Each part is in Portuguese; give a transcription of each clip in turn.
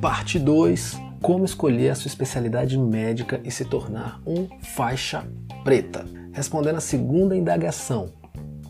Parte 2: Como escolher a sua especialidade médica e se tornar um faixa preta. Respondendo a segunda indagação.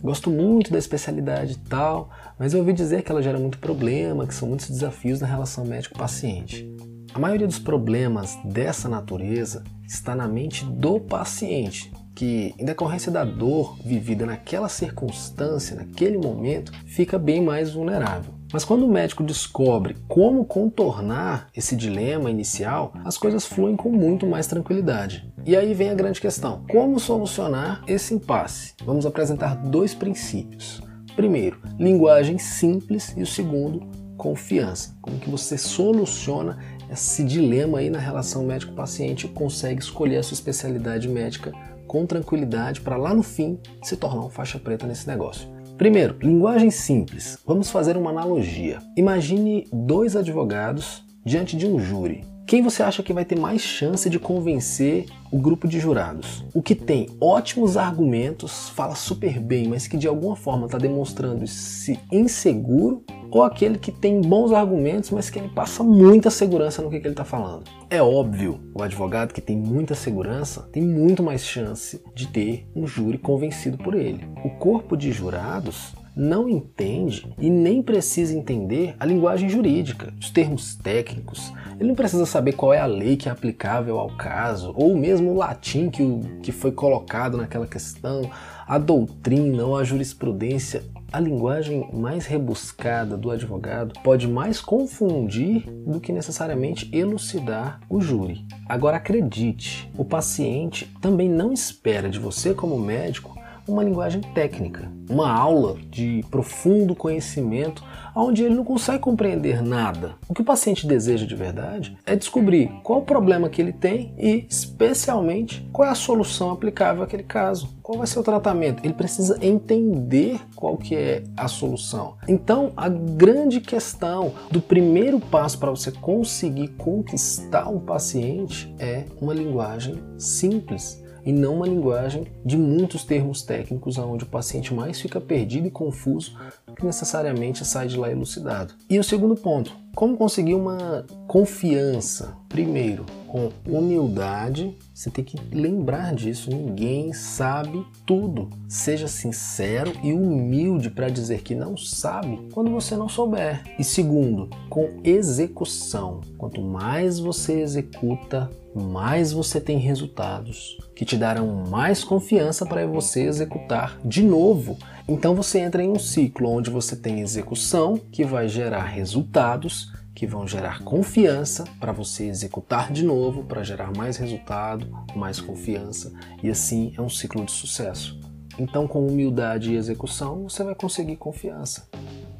Gosto muito da especialidade tal, mas eu ouvi dizer que ela gera muito problema, que são muitos desafios na relação médico-paciente. A maioria dos problemas dessa natureza está na mente do paciente, que, em decorrência da dor vivida naquela circunstância, naquele momento, fica bem mais vulnerável. Mas quando o médico descobre como contornar esse dilema inicial, as coisas fluem com muito mais tranquilidade. E aí vem a grande questão: como solucionar esse impasse? Vamos apresentar dois princípios. Primeiro, linguagem simples e o segundo, confiança. Como que você soluciona esse dilema aí na relação médico-paciente e consegue escolher a sua especialidade médica com tranquilidade para lá no fim se tornar um faixa preta nesse negócio. Primeiro, linguagem simples. Vamos fazer uma analogia. Imagine dois advogados diante de um júri. Quem você acha que vai ter mais chance de convencer o grupo de jurados? O que tem ótimos argumentos, fala super bem, mas que de alguma forma está demonstrando-se inseguro ou aquele que tem bons argumentos, mas que ele passa muita segurança no que, que ele está falando. É óbvio, o advogado que tem muita segurança tem muito mais chance de ter um júri convencido por ele. O corpo de jurados não entende e nem precisa entender a linguagem jurídica, os termos técnicos. Ele não precisa saber qual é a lei que é aplicável ao caso, ou mesmo o latim que, o, que foi colocado naquela questão, a doutrina ou a jurisprudência. A linguagem mais rebuscada do advogado pode mais confundir do que necessariamente elucidar o júri. Agora acredite, o paciente também não espera de você como médico uma linguagem técnica, uma aula de profundo conhecimento onde ele não consegue compreender nada. O que o paciente deseja de verdade é descobrir qual o problema que ele tem e, especialmente, qual é a solução aplicável àquele caso. Qual vai ser o tratamento? Ele precisa entender qual que é a solução. Então, a grande questão do primeiro passo para você conseguir conquistar um paciente é uma linguagem simples e não uma linguagem de muitos termos técnicos onde o paciente mais fica perdido e confuso do que necessariamente sai de lá elucidado. E o segundo ponto, como conseguir uma confiança? Primeiro, com humildade, você tem que lembrar disso. Ninguém sabe tudo. Seja sincero e humilde para dizer que não sabe quando você não souber. E segundo, com execução. Quanto mais você executa, mais você tem resultados que te darão mais confiança para você executar de novo. Então você entra em um ciclo onde você tem execução que vai gerar resultados que vão gerar confiança para você executar de novo, para gerar mais resultado, mais confiança, e assim é um ciclo de sucesso. Então, com humildade e execução, você vai conseguir confiança.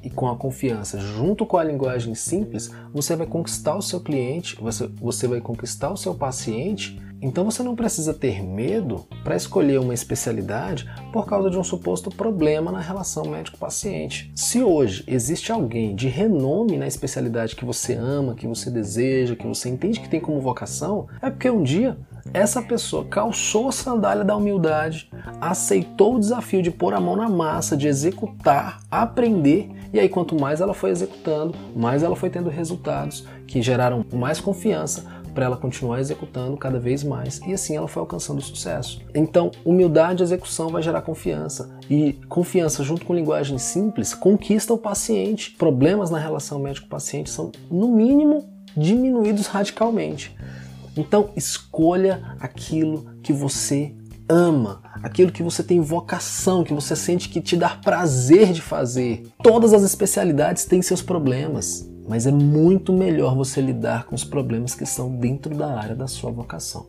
E com a confiança, junto com a linguagem simples, você vai conquistar o seu cliente, você, você vai conquistar o seu paciente então você não precisa ter medo para escolher uma especialidade por causa de um suposto problema na relação médico-paciente. Se hoje existe alguém de renome na especialidade que você ama, que você deseja, que você entende que tem como vocação, é porque um dia essa pessoa calçou a sandália da humildade, aceitou o desafio de pôr a mão na massa, de executar, aprender, e aí quanto mais ela foi executando, mais ela foi tendo resultados que geraram mais confiança, para ela continuar executando cada vez mais e assim ela foi alcançando sucesso. Então, humildade e execução vai gerar confiança e confiança junto com linguagem simples conquista o paciente. Problemas na relação médico-paciente são no mínimo diminuídos radicalmente. Então, escolha aquilo que você ama, aquilo que você tem vocação, que você sente que te dá prazer de fazer. Todas as especialidades têm seus problemas mas é muito melhor você lidar com os problemas que estão dentro da área da sua vocação.